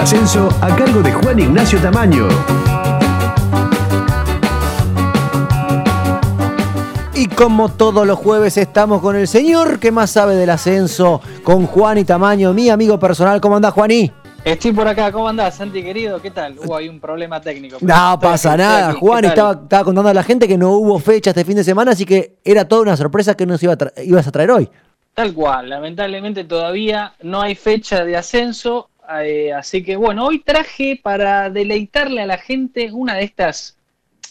ascenso a cargo de Juan Ignacio Tamaño. Y como todos los jueves estamos con el señor que más sabe del ascenso, con Juan y Tamaño, mi amigo personal. ¿Cómo andás, Juaní? Estoy por acá, ¿cómo andás, Santi querido? ¿Qué tal? Hubo ahí un problema técnico. No pasa nada, Juan estaba, estaba, contando a la gente que no hubo fecha este fin de semana, así que era toda una sorpresa que nos iba ibas a traer hoy. Tal cual, lamentablemente todavía no hay fecha de ascenso, eh, así que bueno, hoy traje para deleitarle a la gente una de estas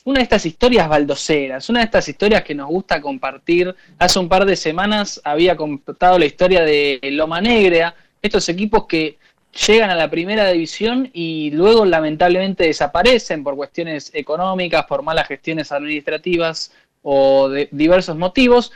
una de estas historias baldoseras, una de estas historias que nos gusta compartir. Hace un par de semanas había contado la historia de Loma Negra, estos equipos que llegan a la primera división y luego lamentablemente desaparecen por cuestiones económicas, por malas gestiones administrativas o de diversos motivos.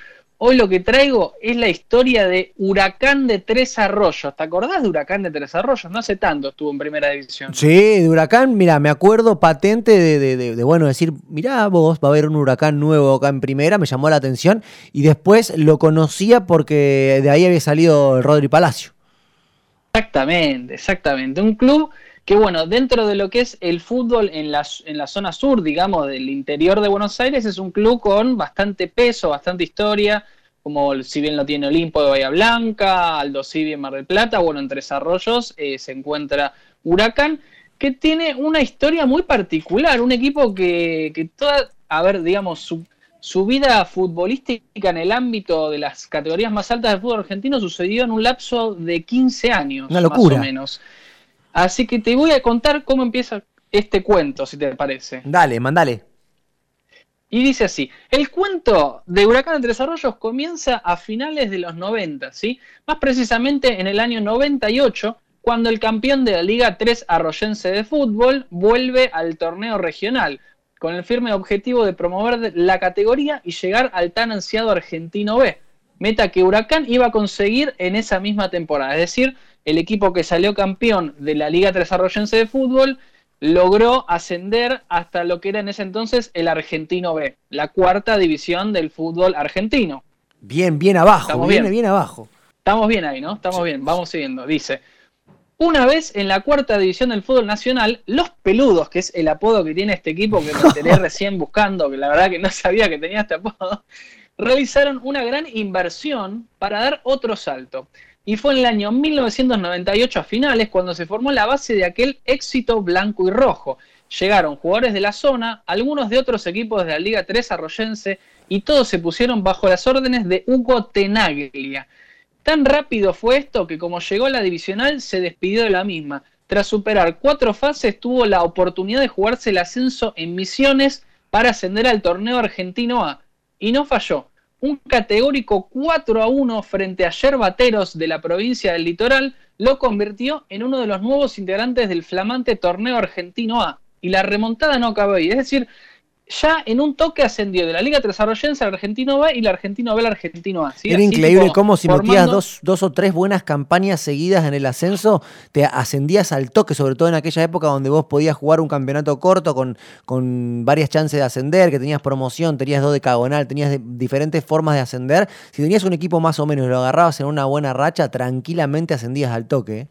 Hoy lo que traigo es la historia de Huracán de Tres Arroyos. ¿Te acordás de Huracán de Tres Arroyos? No hace tanto estuvo en primera división. Sí, de Huracán, mira, me acuerdo patente de, bueno, decir, mirá vos, va a haber un Huracán nuevo acá en primera, me llamó la atención y después lo conocía porque de ahí había salido Rodri Palacio. Exactamente, exactamente. Un club que bueno, dentro de lo que es el fútbol en la, en la zona sur, digamos, del interior de Buenos Aires, es un club con bastante peso, bastante historia, como si bien lo tiene Olimpo de Bahía Blanca, Aldo Civi en Mar del Plata, bueno, en Tres Arroyos eh, se encuentra Huracán, que tiene una historia muy particular, un equipo que, que toda, a ver, digamos, su, su vida futbolística en el ámbito de las categorías más altas del fútbol argentino sucedió en un lapso de 15 años, Una locura. más o menos. Así que te voy a contar cómo empieza este cuento, si te parece. Dale, mandale. Y dice así, el cuento de Huracán de Desarrollos comienza a finales de los 90, ¿sí? Más precisamente en el año 98, cuando el campeón de la Liga 3 Arroyense de Fútbol vuelve al torneo regional, con el firme objetivo de promover la categoría y llegar al tan ansiado Argentino B, meta que Huracán iba a conseguir en esa misma temporada, es decir, el equipo que salió campeón de la Liga Tresarroyense de Fútbol logró ascender hasta lo que era en ese entonces el Argentino B, la cuarta división del fútbol argentino. Bien, bien abajo, Estamos bien, bien abajo. Estamos bien ahí, ¿no? Estamos bien, vamos siguiendo. Dice, una vez en la cuarta división del fútbol nacional, los peludos, que es el apodo que tiene este equipo que me enteré recién buscando, que la verdad que no sabía que tenía este apodo, realizaron una gran inversión para dar otro salto y fue en el año 1998 a finales cuando se formó la base de aquel éxito blanco y rojo. Llegaron jugadores de la zona, algunos de otros equipos de la Liga 3 arroyense y todos se pusieron bajo las órdenes de Hugo Tenaglia. Tan rápido fue esto que como llegó a la divisional se despidió de la misma. Tras superar cuatro fases tuvo la oportunidad de jugarse el ascenso en Misiones para ascender al torneo argentino A y no falló un categórico 4 a 1 frente a Yerbateros de la provincia del Litoral lo convirtió en uno de los nuevos integrantes del flamante torneo argentino A. Y la remontada no acabó ahí. Es decir, ya en un toque ascendió de la Liga Tresarroyense al Argentino B y la Argentino B al Argentino A. Era increíble cómo si metías dos, dos, o tres buenas campañas seguidas en el ascenso, te ascendías al toque, sobre todo en aquella época donde vos podías jugar un campeonato corto con, con varias chances de ascender, que tenías promoción, tenías dos de cagonal, tenías diferentes formas de ascender. Si tenías un equipo más o menos y lo agarrabas en una buena racha, tranquilamente ascendías al toque. ¿eh?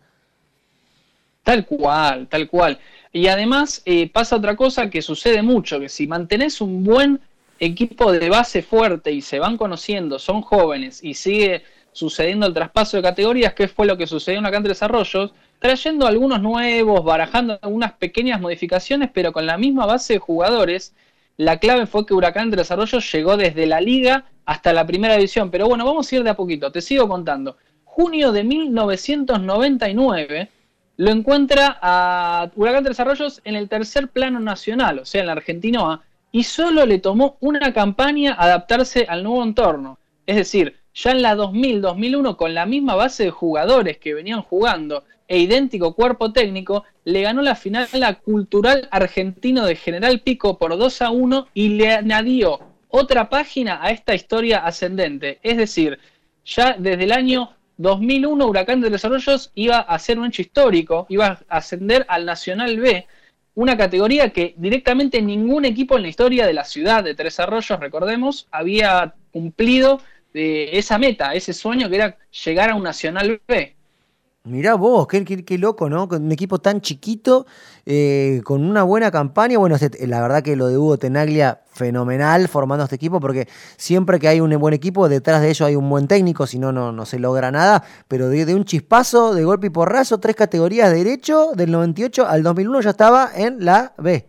Tal cual, tal cual. Y además eh, pasa otra cosa que sucede mucho, que si mantenés un buen equipo de base fuerte y se van conociendo, son jóvenes y sigue sucediendo el traspaso de categorías, que fue lo que sucedió en Acá de Desarrollos, trayendo algunos nuevos, barajando algunas pequeñas modificaciones, pero con la misma base de jugadores, la clave fue que Huracán de Desarrollos llegó desde la liga hasta la primera división. Pero bueno, vamos a ir de a poquito, te sigo contando. Junio de 1999 lo encuentra a Huracán de Desarrollos en el tercer plano nacional, o sea, en la Argentino A, y solo le tomó una campaña adaptarse al nuevo entorno. Es decir, ya en la 2000-2001, con la misma base de jugadores que venían jugando e idéntico cuerpo técnico, le ganó la final a la Cultural Argentino de General Pico por 2 a 1 y le añadió otra página a esta historia ascendente. Es decir, ya desde el año 2001 Huracán de Desarrollos iba a ser un hecho histórico, iba a ascender al Nacional B, una categoría que directamente ningún equipo en la historia de la ciudad de Tres Arroyos, recordemos, había cumplido eh, esa meta, ese sueño que era llegar a un Nacional B. Mirá vos, qué, loco, ¿no? Con un equipo tan chiquito, eh, con una buena campaña. Bueno, la verdad que lo de Hugo Tenaglia, fenomenal formando este equipo, porque siempre que hay un buen equipo, detrás de ello hay un buen técnico, si no, no se logra nada. Pero de, un chispazo, de golpe y porrazo, tres categorías de derecho, del 98 al 2001 ya estaba en la B.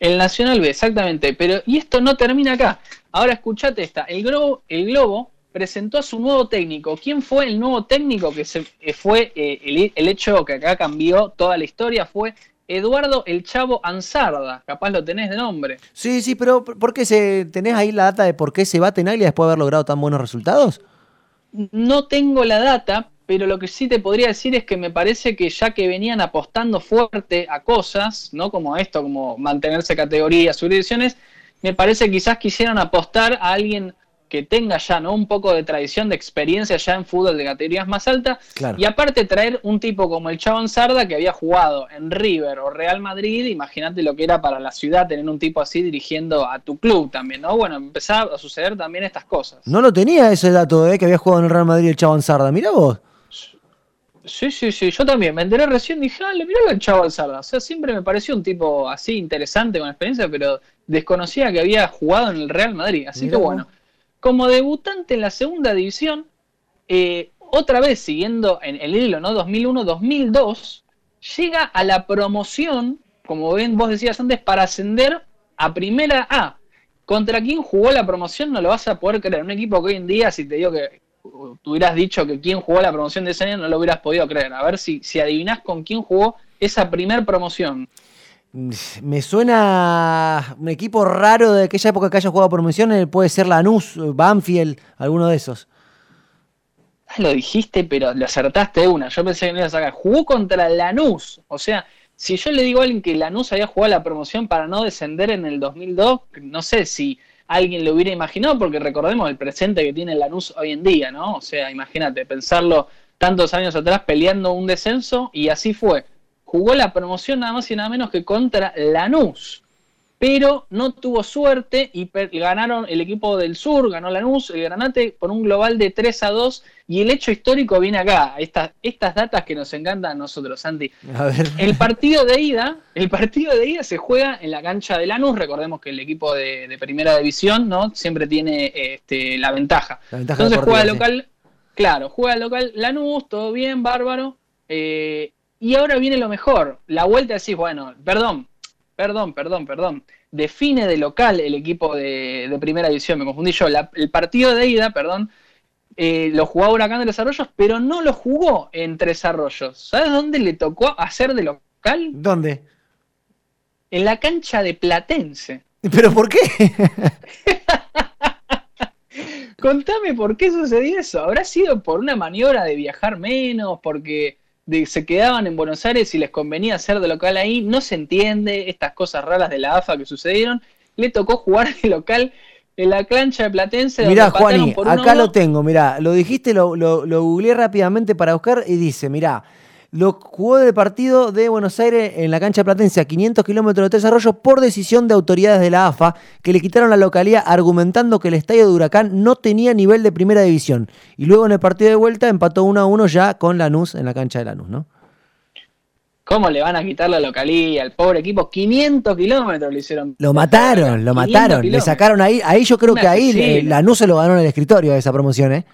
El Nacional B, exactamente. Pero, y esto no termina acá. Ahora escuchate esta. El Globo, el Globo presentó a su nuevo técnico. ¿Quién fue el nuevo técnico que se, eh, fue eh, el, hecho que acá cambió toda la historia? Fue Eduardo el Chavo Ansarda. Capaz lo tenés de nombre. Sí, sí, pero ¿por qué se, tenés ahí la data de por qué se va a Tenaglia después de haber logrado tan buenos resultados? No tengo la data, pero lo que sí te podría decir es que me parece que ya que venían apostando fuerte a cosas, ¿no? Como esto, como mantenerse categorías, subir divisiones, me parece que quizás quisieran apostar a alguien que tenga ya ¿no? un poco de tradición, de experiencia ya en fútbol de categorías más altas. Y aparte traer un tipo como el Chabón Sarda que había jugado en River o Real Madrid, imagínate lo que era para la ciudad tener un tipo así dirigiendo a tu club también, ¿no? Bueno, empezaba a suceder también estas cosas. No lo tenía ese dato de ¿eh? que había jugado en el Real Madrid el Chabón Sarda, mira vos. Sí, sí, sí, yo también me enteré recién, dije, ah, le miró al Chavo Sarda. O sea, siempre me pareció un tipo así interesante con experiencia, pero desconocía que había jugado en el Real Madrid. Así que bueno como debutante en la segunda división, eh, otra vez siguiendo en el hilo, ¿no? 2001-2002, llega a la promoción, como bien vos decías antes, para ascender a Primera A. ¿Contra quién jugó la promoción? No lo vas a poder creer. Un equipo que hoy en día, si te digo que tú hubieras dicho que quién jugó la promoción de ese año, no lo hubieras podido creer. A ver si, si adivinás con quién jugó esa primer promoción. Me suena un equipo raro de aquella época que haya jugado promoción, puede ser Lanús, Banfield, alguno de esos. Ah, lo dijiste, pero lo acertaste una. Yo pensé que no ibas a sacar. Jugó contra Lanús. O sea, si yo le digo a alguien que Lanús había jugado la promoción para no descender en el 2002, no sé si alguien lo hubiera imaginado, porque recordemos el presente que tiene Lanús hoy en día, ¿no? O sea, imagínate, pensarlo tantos años atrás peleando un descenso y así fue jugó la promoción nada más y nada menos que contra Lanús. Pero no tuvo suerte y ganaron el equipo del sur, ganó Lanús, el Granate, por un global de 3 a 2. Y el hecho histórico viene acá, estas, estas datas que nos encantan a nosotros, Santi. El partido de ida, el partido de ida se juega en la cancha de Lanús. Recordemos que el equipo de, primera división, ¿no? Siempre tiene este, la ventaja. Entonces juega local, claro, juega local Lanús, todo bien, bárbaro. Eh, y ahora viene lo mejor. La vuelta decís, bueno, perdón, perdón, perdón, perdón. Define de local el equipo de, primera división, me confundí yo. el partido de ida, perdón, eh, lo jugaba Huracán de Los Arroyos, pero no lo jugó en Tres Arroyos. ¿Sabes dónde le tocó hacer de local? ¿Dónde? En la cancha de Platense. ¿Pero por qué? Contame por qué sucedió eso. ¿Habrá sido por una maniobra de viajar menos? Porque se quedaban en Buenos Aires y les convenía hacer de local ahí, no se entiende estas cosas raras de la AFA que sucedieron, le tocó jugar de local en la cancha de Platense. Mirá, Juani, acá lo tengo, mirá, lo dijiste, lo, lo, lo googleé rápidamente para buscar y dice, mirá, lo jugó del partido de Buenos Aires en la cancha platense a 500 kilómetros de desarrollo por decisión de autoridades de la AFA que le quitaron la localidad argumentando que el estadio de Huracán no tenía nivel de primera división. Y luego en el partido de vuelta empató 1 a 1 ya con Lanús en la cancha de Lanús, ¿no? ¿Cómo le van a quitar la localía al pobre equipo? 500 kilómetros le hicieron. Lo mataron, lo mataron. Le sacaron ahí. Ahí yo creo que ahí Lanús se lo ganó en el escritorio de esa promoción, ¿eh?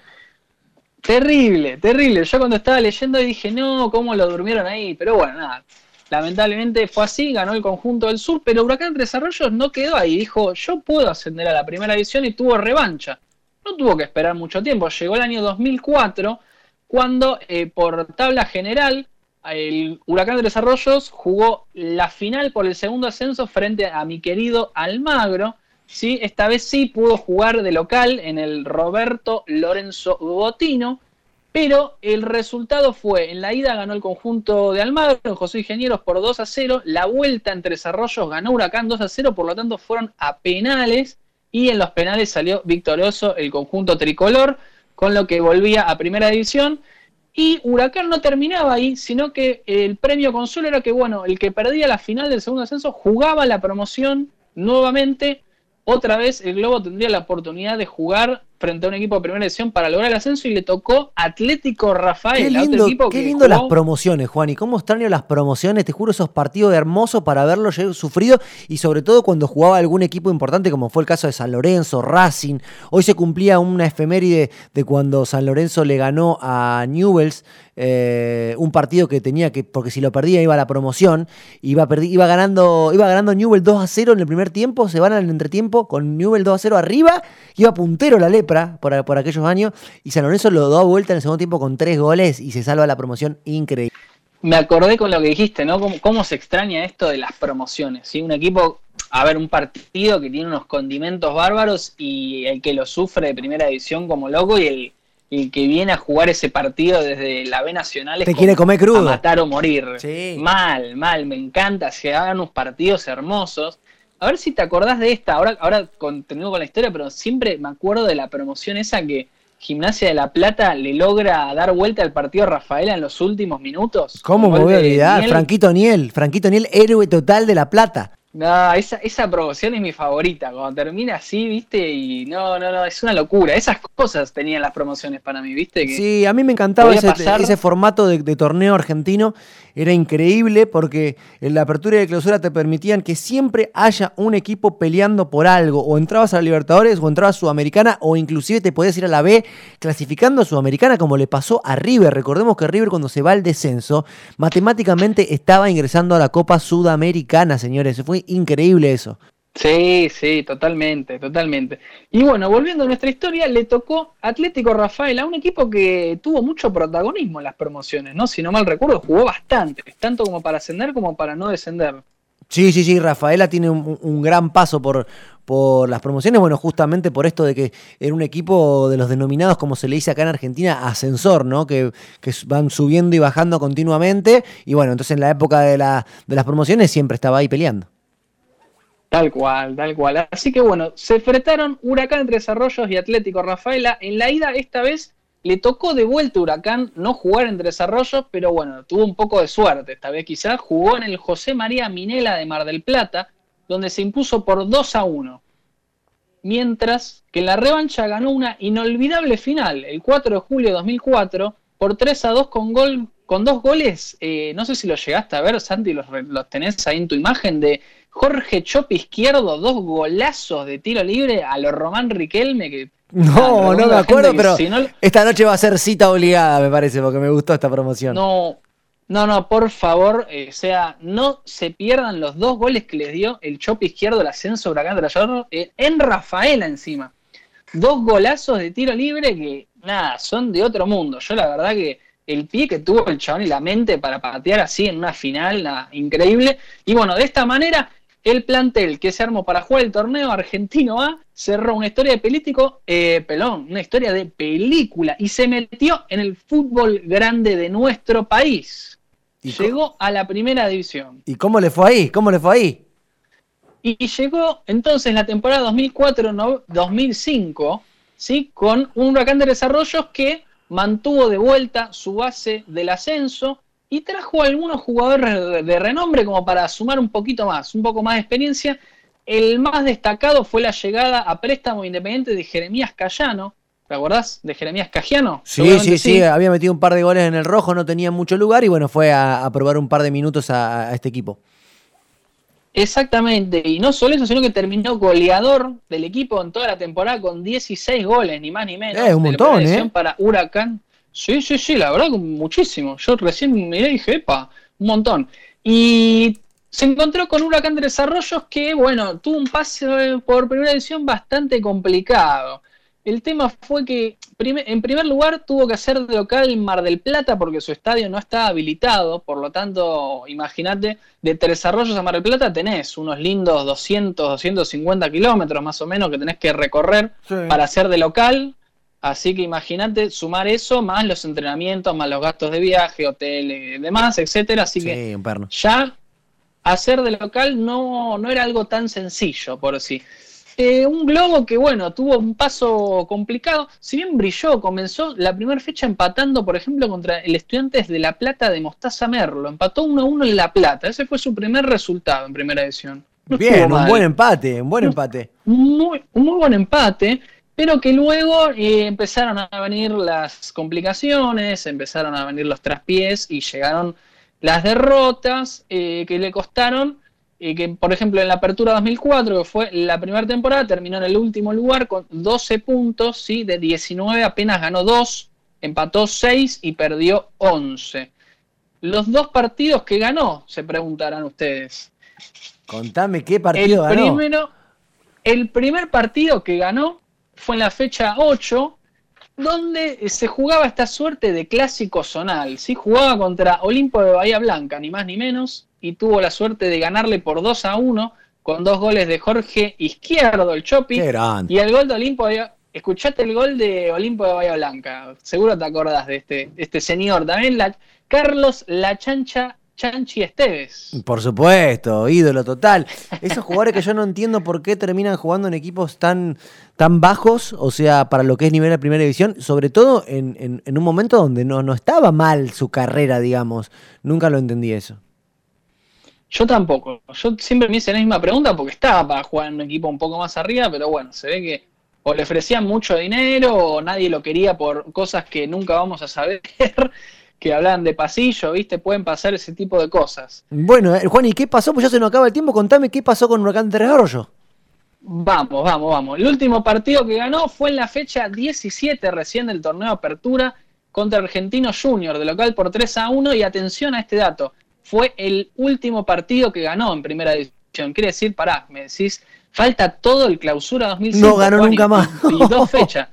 Terrible, terrible. Yo cuando estaba leyendo dije, no, ¿cómo lo durmieron ahí? Pero bueno, nada. Lamentablemente fue así, ganó el conjunto del sur, pero Huracán Desarrollos no quedó ahí. Dijo, yo puedo ascender a la primera división y tuvo revancha. No tuvo que esperar mucho tiempo. Llegó el año 2004, cuando eh, por tabla general el Huracán de Desarrollos jugó la final por el segundo ascenso frente a mi querido Almagro ¿sí? Esta vez sí pudo jugar de local en el Roberto Lorenzo Botino, pero el resultado fue, en la ida ganó el conjunto de Almagro, en José Ingenieros por 2 a 0, la vuelta entre desarrollos ganó Huracán 2 a 0, por lo tanto fueron a penales y en los penales salió victorioso el conjunto tricolor, con lo que volvía a primera división. Y Huracán no terminaba ahí, sino que el premio consuelo era que, bueno, el que perdía la final del segundo ascenso jugaba la promoción nuevamente otra vez el Globo tendría la oportunidad de jugar frente a un equipo de primera edición para lograr el ascenso y le tocó Atlético Rafael. Qué lindo, qué lindo las promociones, Juan, y cómo extraño las promociones, te juro, esos partidos hermosos para verlos sufrido y sobre todo cuando jugaba algún equipo importante como fue el caso de San Lorenzo, Racing. Hoy se cumplía una efeméride de cuando San Lorenzo le ganó a Newells eh, un partido que tenía que, porque si lo perdía iba a la promoción, iba, iba ganando iba ganando Newell 2 a 0 en el primer tiempo, se van al entretiempo con Newell 2 a 0 arriba, iba puntero la lepra por, por aquellos años, y San Lorenzo lo da vuelta en el segundo tiempo con tres goles y se salva la promoción increíble. Me acordé con lo que dijiste, ¿no? Cómo, se extraña esto de las promociones, ¿sí? Un equipo a ver, un partido que tiene unos condimentos bárbaros y el que lo sufre de primera división como loco y el, y que viene a jugar ese partido desde la B Nacional. Te quiere comer crudo. A matar o morir. Mal, mal, me encanta. Se hagan unos partidos hermosos. A ver si te acordás de esta. Ahora, ahora continúo con la historia, pero siempre me acuerdo de la promoción esa que Gimnasia de la Plata le logra dar vuelta al partido a Rafaela en los últimos minutos. ¿Cómo me voy a olvidar? Franquito Niel, Franquito Niel, héroe total de la Plata. No, esa, esa promoción es mi favorita. Cuando termina así, viste, y no, no, no, es una locura. Esas cosas tenían las promociones para mí, viste. Que sí, a mí me encantaba ese, ese, formato de, de, torneo argentino era increíble porque en la apertura y la clausura te permitían que siempre haya un equipo peleando por algo. O entrabas a la Libertadores o entrabas a Sudamericana o inclusive te podías ir a la B clasificando a Sudamericana como le pasó a River. Recordemos que River cuando se va al descenso matemáticamente estaba ingresando a la Copa Sudamericana, señores. Fue increíble eso. Sí, sí, totalmente, totalmente. Y bueno, volviendo a nuestra historia, le tocó Atlético Rafael a un equipo que tuvo mucho protagonismo en las promociones, ¿no? Si no mal recuerdo, jugó bastante, tanto como para ascender como para no descender. Sí, sí, sí, Rafaela tiene un, gran paso por, por las promociones, bueno, justamente por esto de que era un equipo de los denominados, como se le dice acá en Argentina, ascensor, ¿no? Que, que van subiendo y bajando continuamente, y bueno, entonces en la época de, la, de las promociones siempre estaba ahí peleando. Tal cual, tal cual. Así que bueno, se enfrentaron Huracán Tres Arroyos y Atlético Rafaela. En la ida esta vez le tocó de vuelta Huracán no jugar en Tres pero bueno, tuvo un poco de suerte esta vez quizás. Jugó en el José María Minela de Mar del Plata, donde se impuso por 2 a 1. Mientras que en la revancha ganó una inolvidable final, el 4 de julio de 2004, por 3 a 2 con gol con dos goles, eh, no sé si los llegaste a ver, Santi, los, los tenés ahí en tu imagen, de Jorge Chopi Izquierdo, dos golazos de tiro libre a lo Román Riquelme. Que, no, no me acuerdo, pero esta noche va a ser cita obligada, me parece, porque me gustó esta promoción. No, no, no, por favor, eh, o sea, no se pierdan los dos goles que les dio el Chopi Izquierdo, el ascenso Huracán de la eh, en Rafaela encima. Dos golazos de tiro libre que, nada, son de otro mundo. Yo la verdad que el pie que tuvo el chabón y la mente para patear así en una final, nada, increíble. Y bueno, de esta manera el plantel que se armó para jugar el torneo argentino A cerró una historia de pelítico, eh, pelón, una historia de película y se metió en el fútbol grande de nuestro país. ¿Y llegó a la primera división. ¿Y cómo le fue ahí? ¿Cómo le fue ahí? Y llegó entonces en la temporada 2004-2005, ¿sí? con un huracán de desarrollos que mantuvo de vuelta su base del ascenso y trajo algunos jugadores de renombre como para sumar un poquito más, un poco más de experiencia. El más destacado fue la llegada a préstamo independiente de Jeremías Cayano. ¿Te acordás de Jeremías Cajiano? Sí, sí, sí, había metido un par de goles en el rojo, no tenía mucho lugar y bueno, fue a, probar un par de minutos a, este equipo. Exactamente, y no solo eso, sino que terminó goleador del equipo en toda la temporada con 16 goles, ni más ni menos. Es un montón, ¿eh? Para Huracán. Sí, sí, sí, la verdad, muchísimo. Yo recién miré y dije, epa, un montón. Y se encontró con Huracán de Desarrollos que, bueno, tuvo un pase por primera edición bastante complicado. El tema fue que, en primer lugar, tuvo que hacer de local Mar del Plata porque su estadio no estaba habilitado. Por lo tanto, imagínate, de Tres Arroyos a Mar del Plata tenés unos lindos 200, 250 kilómetros más o menos que tenés que recorrer para hacer de local. Así que imagínate sumar eso más los entrenamientos, más los gastos de viaje, hotel y demás, etcétera. Así que ya hacer de local no, no era algo tan sencillo, por sí. Eh, un globo que, bueno, tuvo un paso complicado. Si bien brilló, comenzó la primera fecha empatando, por ejemplo, contra el Estudiantes de La Plata de Mostaza Merlo. Empató 1-1 en La Plata. Ese fue su primer resultado en primera edición. bien, un buen empate, un buen empate. Muy, un muy buen empate. Pero que luego eh, empezaron a venir las complicaciones, empezaron a venir los traspiés y llegaron las derrotas eh, que le costaron, y que por ejemplo en la apertura 2004, que fue la primera temporada, terminó en el último lugar con 12 puntos, ¿sí? de 19 apenas ganó 2, empató 6 y perdió 11. Los dos partidos que ganó, se preguntarán ustedes. Contame qué partido el Primero, el primer partido que ganó fue en la fecha 8, donde se jugaba esta suerte de clásico zonal. ¿sí? Jugaba contra Olimpo de Bahía Blanca, ni más ni menos, y tuvo la suerte de ganarle por 2 a 1 con dos goles de Jorge Izquierdo, el Chopi, y el gol de Olimpo de Escuchate el gol de Olimpo de Bahía Blanca, seguro te acordás de este, este señor. También la, Carlos La Chancha Chanchi Esteves. Por supuesto, ídolo total. Esos jugadores que yo no entiendo por qué terminan jugando en equipos tan, tan bajos, o sea, para lo que es nivel de primera división, sobre todo en, un momento donde no, no estaba mal su carrera, digamos. Nunca lo entendí eso. Yo tampoco. Yo siempre me hice la misma pregunta porque estaba para jugar en un equipo un poco más arriba, pero bueno, se ve que o le ofrecían mucho dinero o nadie lo quería por cosas que nunca vamos a saber que hablan de pasillo, ¿viste? Pueden pasar ese tipo de cosas. Bueno, eh, Juan, ¿y qué pasó? Pues ya se nos acaba el tiempo. Contame qué pasó con Huracán de Arroyo. Vamos, vamos, vamos. El último partido que ganó fue en la fecha 17 recién del torneo Apertura contra Argentino Junior, de local por 3 a 1. Y atención a este dato, fue el último partido que ganó en primera división. Quiere decir, pará, me decís, falta todo el clausura 2005. No ganó nunca más. Y dos fechas.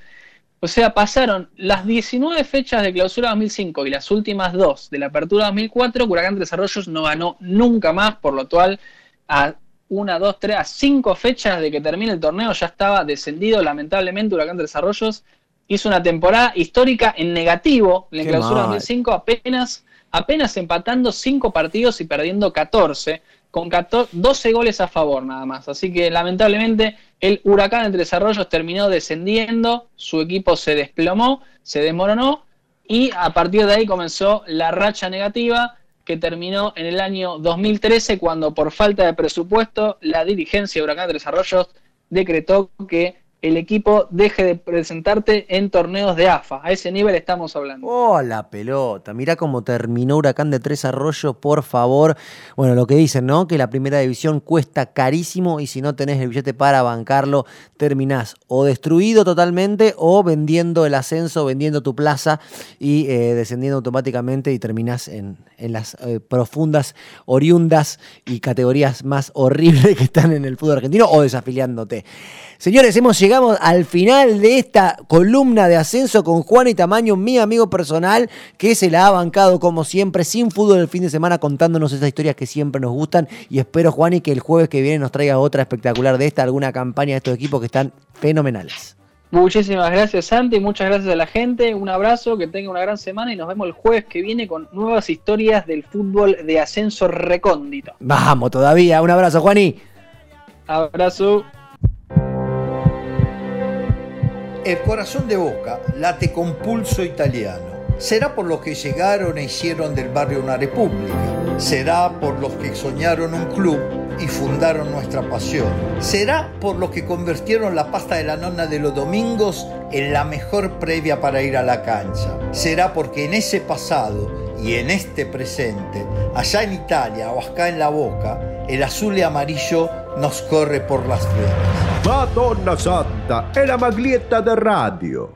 O sea, pasaron las 19 fechas de clausura 2005 y las últimas dos de la apertura 2004, Huracán de Desarrollos no ganó nunca más, por lo cual a una, dos, tres, a cinco fechas de que termine el torneo ya estaba descendido. Lamentablemente, Huracán de Desarrollos hizo una temporada histórica en negativo en la clausura 2005, apenas, apenas empatando cinco partidos y perdiendo 14 con 12 goles a favor nada más. Así que lamentablemente el Huracán entre Desarrollos terminó descendiendo, su equipo se desplomó, se desmoronó y a partir de ahí comenzó la racha negativa que terminó en el año 2013 cuando por falta de presupuesto la dirigencia de Huracán de Desarrollos decretó que el equipo deje de presentarte en torneos de AFA. A ese nivel estamos hablando. Oh, la pelota. Mirá cómo terminó Huracán de Tres Arroyos, por favor. Bueno, lo que dicen, ¿no? Que la primera división cuesta carísimo y si no tenés el billete para bancarlo, terminás o destruido totalmente o vendiendo el ascenso, vendiendo tu plaza y eh, descendiendo automáticamente y terminás en, las eh, profundas, oriundas y categorías más horribles que están en el fútbol argentino o desafiliándote. Señores, hemos llegado al final de esta columna de ascenso con Juan y Tamaño, mi amigo personal, que se la ha bancado como siempre, sin fútbol el fin de semana, contándonos esas historias que siempre nos gustan. Y espero, Juan, y que el jueves que viene nos traiga otra espectacular de esta, alguna campaña de estos equipos que están fenomenales. Muchísimas gracias, Santi. Muchas gracias a la gente. Un abrazo, que tenga una gran semana y nos vemos el jueves que viene con nuevas historias del fútbol de ascenso recóndito. Vamos, todavía. Un abrazo, Juaní. Abrazo. El corazón de Boca late con pulso italiano. Será por los que llegaron e hicieron del barrio una república. Será por los que soñaron un club y fundaron nuestra pasión. Será por los que convirtieron la pasta de la nonna de los domingos en la mejor previa para ir a la cancha. Será porque en ese pasado y en este presente, allá en Italia o acá en la boca, el azul y amarillo nos corre por las venas. Madonna Santa è la maglietta del radio.